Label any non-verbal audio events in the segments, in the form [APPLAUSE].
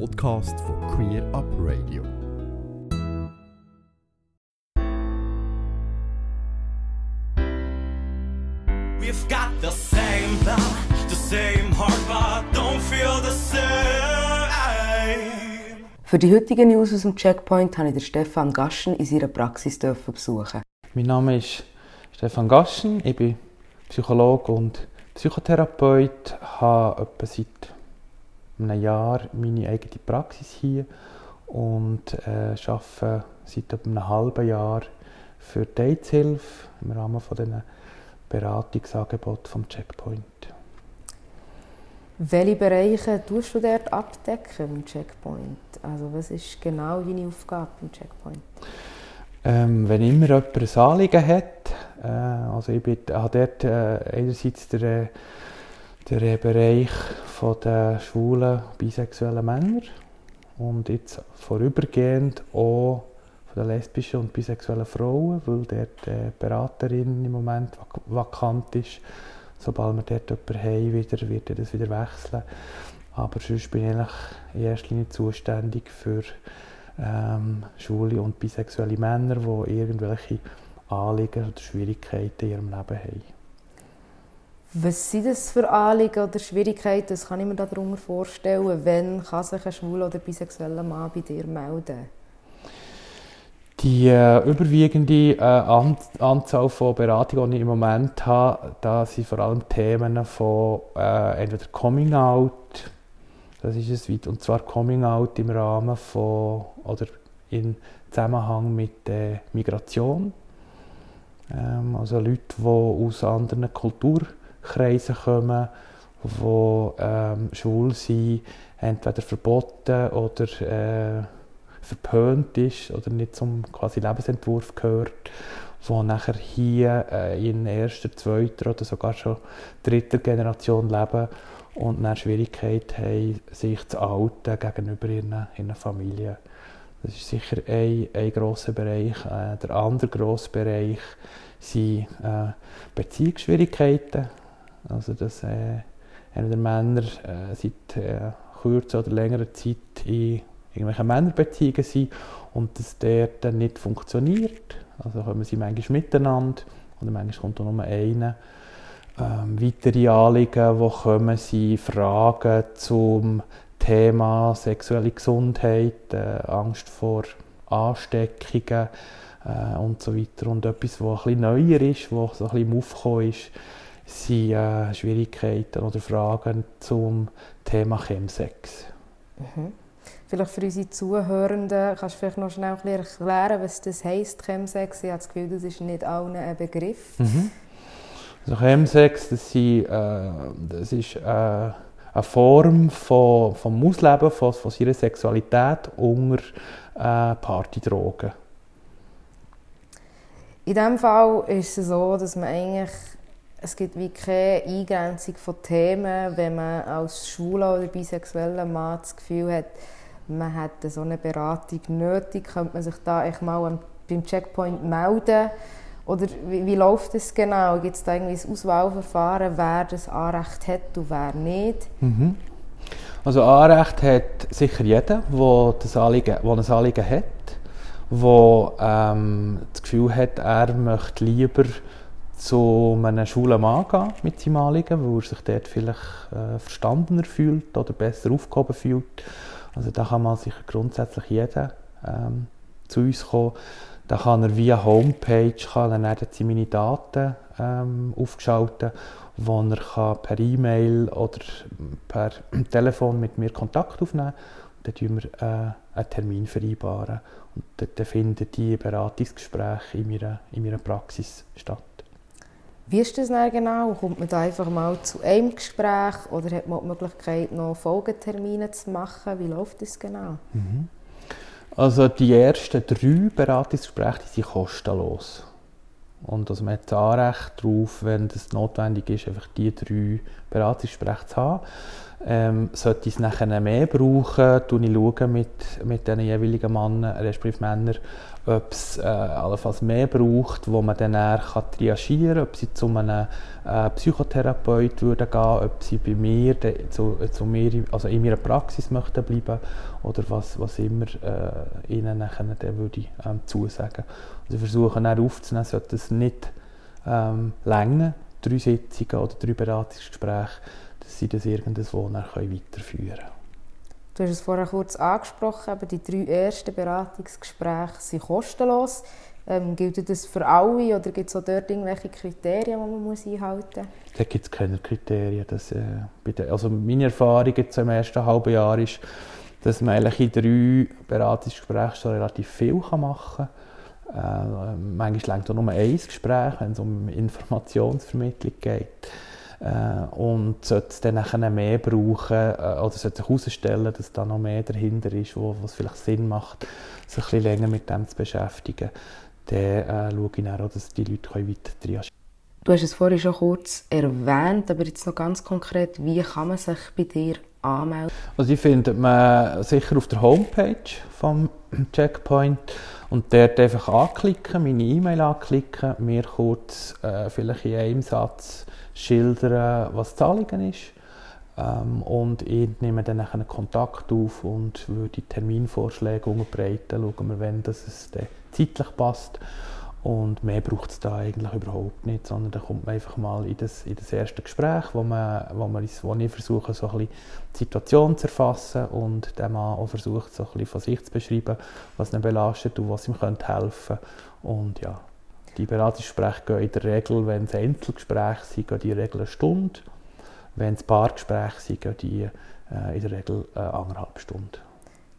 Podcast von Queer Up Radio. We've got the same blood, the same heart, but don't feel the same. Für die heutigen News aus dem Checkpoint habe ich den Stefan Gaschen in seiner Praxis besuchen. Mein Name ist Stefan Gaschen, ich bin Psychologe und Psychotherapeut, habe etwa seit einem Jahr meine eigene Praxis hier und äh, arbeite seit etwa einem halben Jahr für die AIDS-Hilfe im Rahmen von diesen Beratungsangeboten vom Checkpoint. Welche Bereiche tust du dort abdecken im Checkpoint? Also was ist genau deine Aufgabe im Checkpoint? Ähm, wenn immer jemand ein Anliegen hat, äh, also ich bin, habe dort äh, einerseits den, den Bereich der schwulen, bisexuellen Männer und jetzt vorübergehend auch von den lesbischen und bisexuellen Frauen, weil dort die Beraterin im Moment vak vakant ist. Sobald wir dort jemanden haben, wieder, wird das wieder wechseln. Aber sonst bin ich eigentlich in erster Linie zuständig für ähm, schwule und bisexuelle Männer, die irgendwelche Anliegen oder Schwierigkeiten in ihrem Leben haben. Was sind das für Anliegen oder Schwierigkeiten? Das kann ich mir darunter vorstellen. Wenn kann sich ein schwuler oder bisexueller Mann bei dir melden? Die äh, überwiegende äh, An Anzahl von Beratungen, die ich im Moment habe, da sind vor allem Themen von äh, entweder Coming Out, das ist es weit, und zwar Coming Out im Rahmen von oder in Zusammenhang mit der Migration. Ähm, also Leute, die aus anderen Kulturkreisen kommen, die ähm, schwul sind, entweder verboten oder äh, verpönt ist oder nicht zum quasi Lebensentwurf gehört, wo nachher hier äh, in erster, zweiter oder sogar schon dritter Generation leben und dann Schwierigkeiten haben, sich zu outen gegenüber ihren, ihren Familien. Das ist sicher ein, ein grosser Bereich. Äh, der andere grosse Bereich sind äh, Beziehungsschwierigkeiten. Also, dass äh, entweder Männer äh, seit äh, kürzer oder längerer Zeit in irgendwelche Männerbeziehungen sind und das der dann nicht funktioniert. Also kommen sie manchmal miteinander oder manchmal kommt auch nur einer. Ähm, weitere Anliegen, wo kommen sie Fragen zum Thema sexuelle Gesundheit, äh, Angst vor Ansteckungen äh, und so weiter. Und etwas, was ein bisschen neuer ist, was so ein bisschen im Aufkommen ist, sind äh, Schwierigkeiten oder Fragen zum Thema Chemsex. Mhm. Vielleicht für unsere Zuhörenden kannst du vielleicht noch schnell erklären, was das heisst, Chemsex. Ich habe das Gefühl, das ist nicht allen ein Begriff. Mhm. Also Chemsex, das, sind, äh, das ist äh, eine Form von, vom Ausleben von, von seiner Sexualität unter äh, Partydrogen. In diesem Fall ist es so, dass man eigentlich es gibt wie keine Eingrenzung von Themen, wenn man als schwuler oder bisexueller Mann das Gefühl hat, man hätte so eine Beratung nötig, könnte man sich da echt mal beim Checkpoint melden? Oder wie, wie läuft das genau? Gibt es da irgendwie ein Auswahlverfahren, wer das Anrecht hat und wer nicht? Mhm. Also Anrecht hat sicher jeder, der das Anliegen, der ein Anliegen hat, der ähm, das Gefühl hat, er möchte lieber zu einem schwulen Mann gehen mit seinem Anliegen, weil er sich dort vielleicht äh, verstandener fühlt oder besser aufgehoben fühlt. Also da kann man sicher grundsätzlich jeder ähm, zu uns kommen. Da kann er via Homepage kann er dann seine Daten ähm, aufschalten, wo er kann per E-Mail oder per [CLEARS THROAT] Telefon mit mir Kontakt aufnehmen kann. Dann vereinbaren wir äh, einen Termin. Vereinbaren. Und dann finden die Beratungsgespräche in meiner, in meiner Praxis statt. Wie ist das dann genau? Kommt man da einfach mal zu einem Gespräch oder hat man die Möglichkeit, noch Folgetermine zu machen? Wie läuft das genau? Mhm. Also die ersten drei Beratungsgespräche sind kostenlos. Und also man hat das Anrecht darauf, wenn es notwendig ist, einfach die drei Beratungsgespräche zu haben. Ähm, sollte ich es nachher mehr brauchen, schaue ich mit, mit den jeweiligen Männern, respektive Männern, ob es äh, allenfalls mehr braucht, wo man dann eher kann triagieren kann, ob sie zu einem äh, Psychotherapeut würden gehen, ob sie bei mir, de, zu, zu mir, also in meiner Praxis möchten bleiben oder was, was immer äh, ihnen dann würde ich, ähm, zusagen. Also versuchen dann aufzunehmen, sollte es nicht ähm, länger, drei Sitzungen oder drei Beratungsgespräche, dass sie das irgendwo weiterführen können. Du hast es vorher kurz angesprochen, aber die drei ersten Beratungsgespräche sind kostenlos. Ähm, gilt das für alle oder gibt es auch dort irgendwelche Kriterien, die man muss einhalten muss? Da gibt es keine Kriterien. Das, äh, also meine Erfahrung jetzt im ersten halben Jahr ist, dass man eigentlich in drei Beratungsgesprächen schon relativ viel machen kann. Äh, manchmal längt auch nur ein Gespräch, wenn es um Informationsvermittlung geht. Äh, und sollte dann nachher mehr brauchen äh, oder sollte sich herausstellen, dass da noch mehr dahinter ist, wo, es vielleicht Sinn macht, sich ein bisschen länger mit dem zu beschäftigen, dann äh, schaue ich dann auch, dass die Leute weiter triagieren Du hast es vorhin schon kurz erwähnt, aber jetzt noch ganz konkret, wie kann man sich bei dir anmelden? Also die findet man sicher auf der Homepage vom Checkpoint und dort einfach anklicken, meine E-Mail anklicken, mir kurz äh, vielleicht in einem Satz schildern, was Anliegen ist. Ähm, und ich nehme dann einen Kontakt auf und würde Terminvorschläge unterbreiten, schauen wir, wenn das es zeitlich passt. Und mehr braucht es da eigentlich überhaupt nicht, sondern da kommt man einfach mal in das, in das erste Gespräch, wo, man, wo, man, wo ich versuche, so ein die Situation zu erfassen und der Mann auch versucht, so ein von sich zu beschreiben, was ihn belastet und was ihm könnte helfen könnte. Ja, die Beratungsgespräche gehen in der Regel, wenn es Einzelgespräche sind, gehen die in der Regel eine Stunde. Wenn es Paargespräche sind, gehen die äh, in der Regel äh, anderthalb Stunden.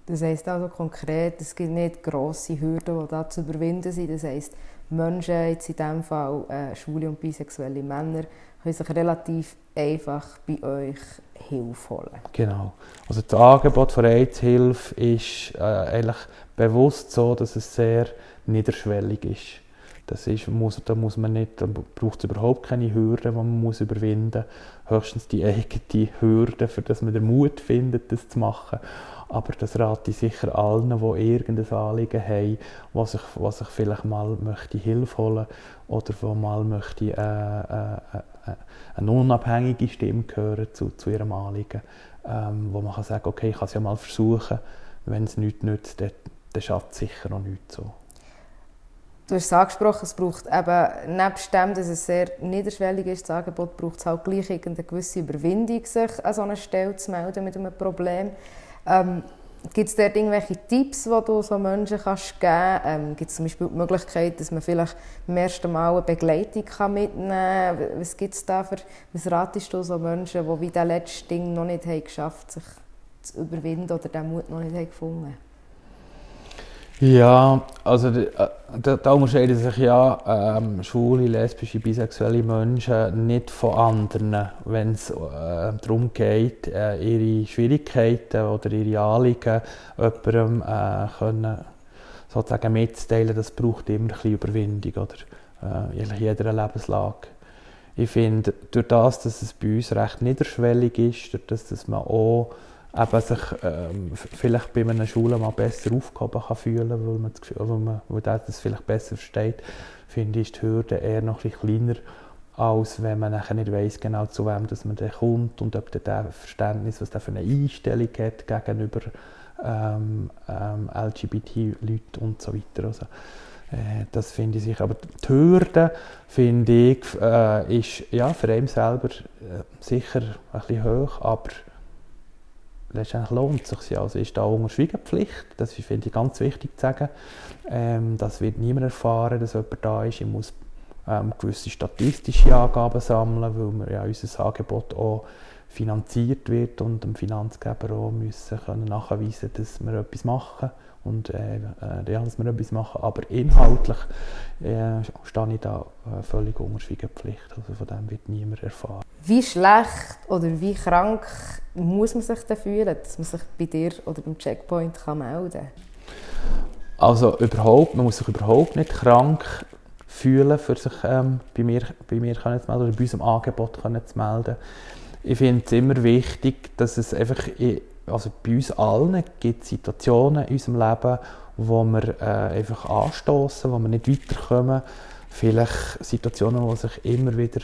Das heisst also konkret, es gibt nicht grosse Hürden, die da zu überwinden sind. Das heisst, Menschen, jetzt in diesem Fall äh, schwule und bisexuelle Männer, können sich relativ einfach bei euch Hilfe holen. Genau. Also das Angebot von AIDS-Hilfe ist äh, eigentlich bewusst so, dass es sehr niederschwellig ist. Das ist, muss, da muss man nicht, da braucht es überhaupt keine Hürden, die man muss überwinden muss. Höchstens die eigene Hürde, für dass man den Mut findet, das zu machen. Aber das rate ich sicher allen, die irgendein Anliegen haben, was sich, was sich vielleicht mal möchte Hilfe holen oder wo mal möchte äh, äh, äh, eine unabhängige Stimme hören zu, zu ihrem Anliegen, ähm, wo man kann sagen, okay, ich kann es ja mal versuchen, wenn es nichts nützt, dann, dann schafft es sicher noch nichts so. Du hast es angesprochen, es braucht eben, nebst dem, dass es sehr niederschwellig ist, das Angebot, braucht es halt gleich eine gewisse Überwindung, sich an so einer Stelle zu melden mit einem Problem. Ähm, Gibt es dort irgendwelche Tipps, die du so Menschen kannst geben kannst? Ähm, Gibt es zum Beispiel die Möglichkeit, dass man vielleicht beim ersten Mal eine Begleitung kann mitnehmen kann? Was gibt es da für, was ratest du so Menschen, die wie das letzte Ding noch nicht haben geschafft sich zu überwinden oder den Mut noch nicht haben gefunden haben? Ja, also äh, da, da unterscheiden sich ja ähm, schwule, lesbische, bisexuelle Menschen nicht von anderen, wenn es äh, darum geht, äh, ihre Schwierigkeiten oder ihre Anliegen jemandem äh, können, sozusagen mitzuteilen. Das braucht immer ein bisschen Überwindung oder äh, in jeder Lebenslage. Ich finde, durch das, dass es bei uns recht niederschwellig ist, durch das, dass man auch eben sich ähm, vielleicht bei einer Schule mal besser aufgehoben kann fühlen weil man, das Gefühl, weil man weil das vielleicht besser versteht, finde ich die Hürde eher noch ein kleiner, als wenn man nachher nicht weiss genau zu wem dass man kommt und ob der Verständnis, was der für eine Einstellung hat gegenüber ähm, ähm, LGBT-Leuten und so weiter. Also, äh, das finde ich sicher. Aber die Hürde, finde ich, äh, ist ja, für einen selber äh, sicher ein bisschen hoch, aber letztendlich lohnt es sich. Also ist da unter Schweigepflicht, das finde ich ganz wichtig zu sagen. Ähm, das wird niemand erfahren, dass jemand da ist. Ich muss ähm, gewisse statistische Angaben sammeln, weil wir ja unser Angebot auch finanziert wird und dem Finanzgeber auch müssen können nachweisen, dass wir etwas machen und äh, äh, ja, dass wir etwas machen. Aber inhaltlich äh, stehe ich da äh, völlig unter Schweigepflicht. Also von dem wird niemand erfahren. Wie schlecht oder wie krank muss man sich denn fühlen, dass man sich bei dir oder beim Checkpoint kann melden kann? Also überhaupt, man muss sich überhaupt nicht krank fühlen, für sich ähm, bei mir, bei mir können zu melden oder bei unserem Angebot können zu melden. Ich finde es immer wichtig, dass es einfach, also bei uns allen gibt es Situationen in unserem Leben, wo wir äh, einfach anstoßen, wo wir nicht weiterkommen. Vielleicht Situationen, die sich immer wieder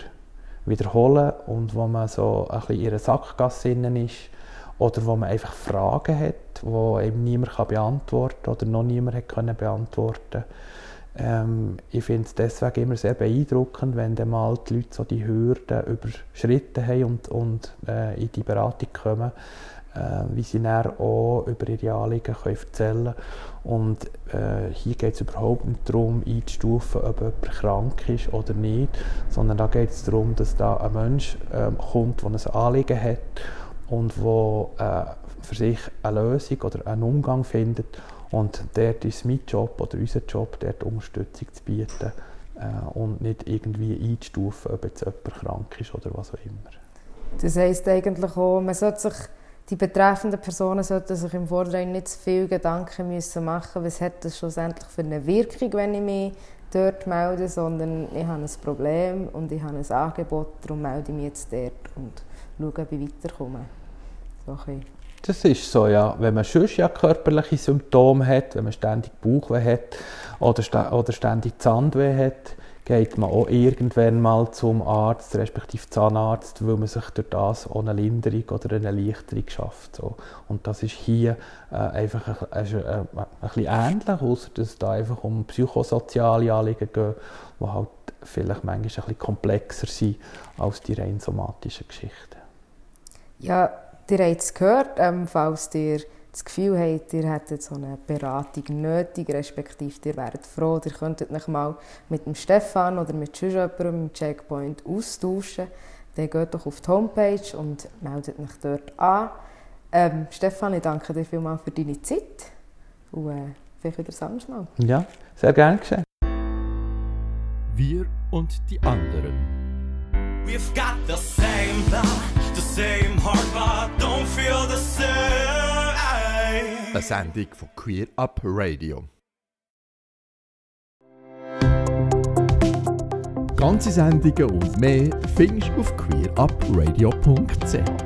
wiederholen und wo man so ein bisschen in einer Sackgasse ist oder wo man einfach Fragen hat, die eben niemand beantworten kann oder noch niemand hat beantworten ähm, Ich finde es deswegen immer sehr beeindruckend, wenn dann mal die Leute so die Hürden überschritten haben und, und äh, in die Beratung kommen, äh, wie sie dann auch über ihre Anliegen können erzählen können. Und äh, hier geht es überhaupt nicht darum, einzustufen, ob jemand krank ist oder nicht, sondern da geht es darum, dass da ein Mensch äh, kommt, der ein Anliegen hat und der äh, für sich eine Lösung oder einen Umgang findet. Und dort ist mein Job oder unser Job, dort Unterstützung zu bieten äh, und nicht irgendwie einzustufen, ob jetzt jemand krank ist oder was auch immer. Das heisst eigentlich auch, man sollte sich die betreffenden Personen sollten sich im Vorhinein nicht zu viel Gedanken müssen machen was hat das schlussendlich für eine Wirkung, wenn ich mich dort melde, sondern ich habe ein Problem und ich habe ein Angebot, darum melde ich mich jetzt dort und schaue, ob ich weiterkomme. So das ist so, ja. Wenn man sonst ja körperliche Symptome hat, wenn man ständig Bauchweh hat oder, oder ständig Zahnweh hat, geht man auch irgendwann mal zum Arzt, respektive Zahnarzt, weil man sich durch das auch eine Linderung oder eine Erleichterung schafft. So. Und das ist hier äh, einfach ein, ein, ein, ein bisschen ähnlich, außer dass es da einfach um psychosoziale Anliegen geht, die halt vielleicht manchmal ein bisschen komplexer sind als die rein somatischen Geschichten. Ja, ihr habt es gehört, ähm, falls ihr das Gefühl habt, ihr hättet so eine Beratung nötig, respektive ihr wäret froh, ihr könntet euch mal mit dem Stefan oder mit jemandem im Checkpoint austauschen, dann geht doch auf die Homepage und meldet euch dort an. Ähm, Stefan, ich danke dir vielmals für deine Zeit und äh, vielleicht wieder das Mal. Ja, sehr gerne geschehen. Wir und die anderen. We've got the same blood, the same Eine Sendung von Queer Up Radio. Ganze Sendungen und mehr findest du auf queerupradio.ch.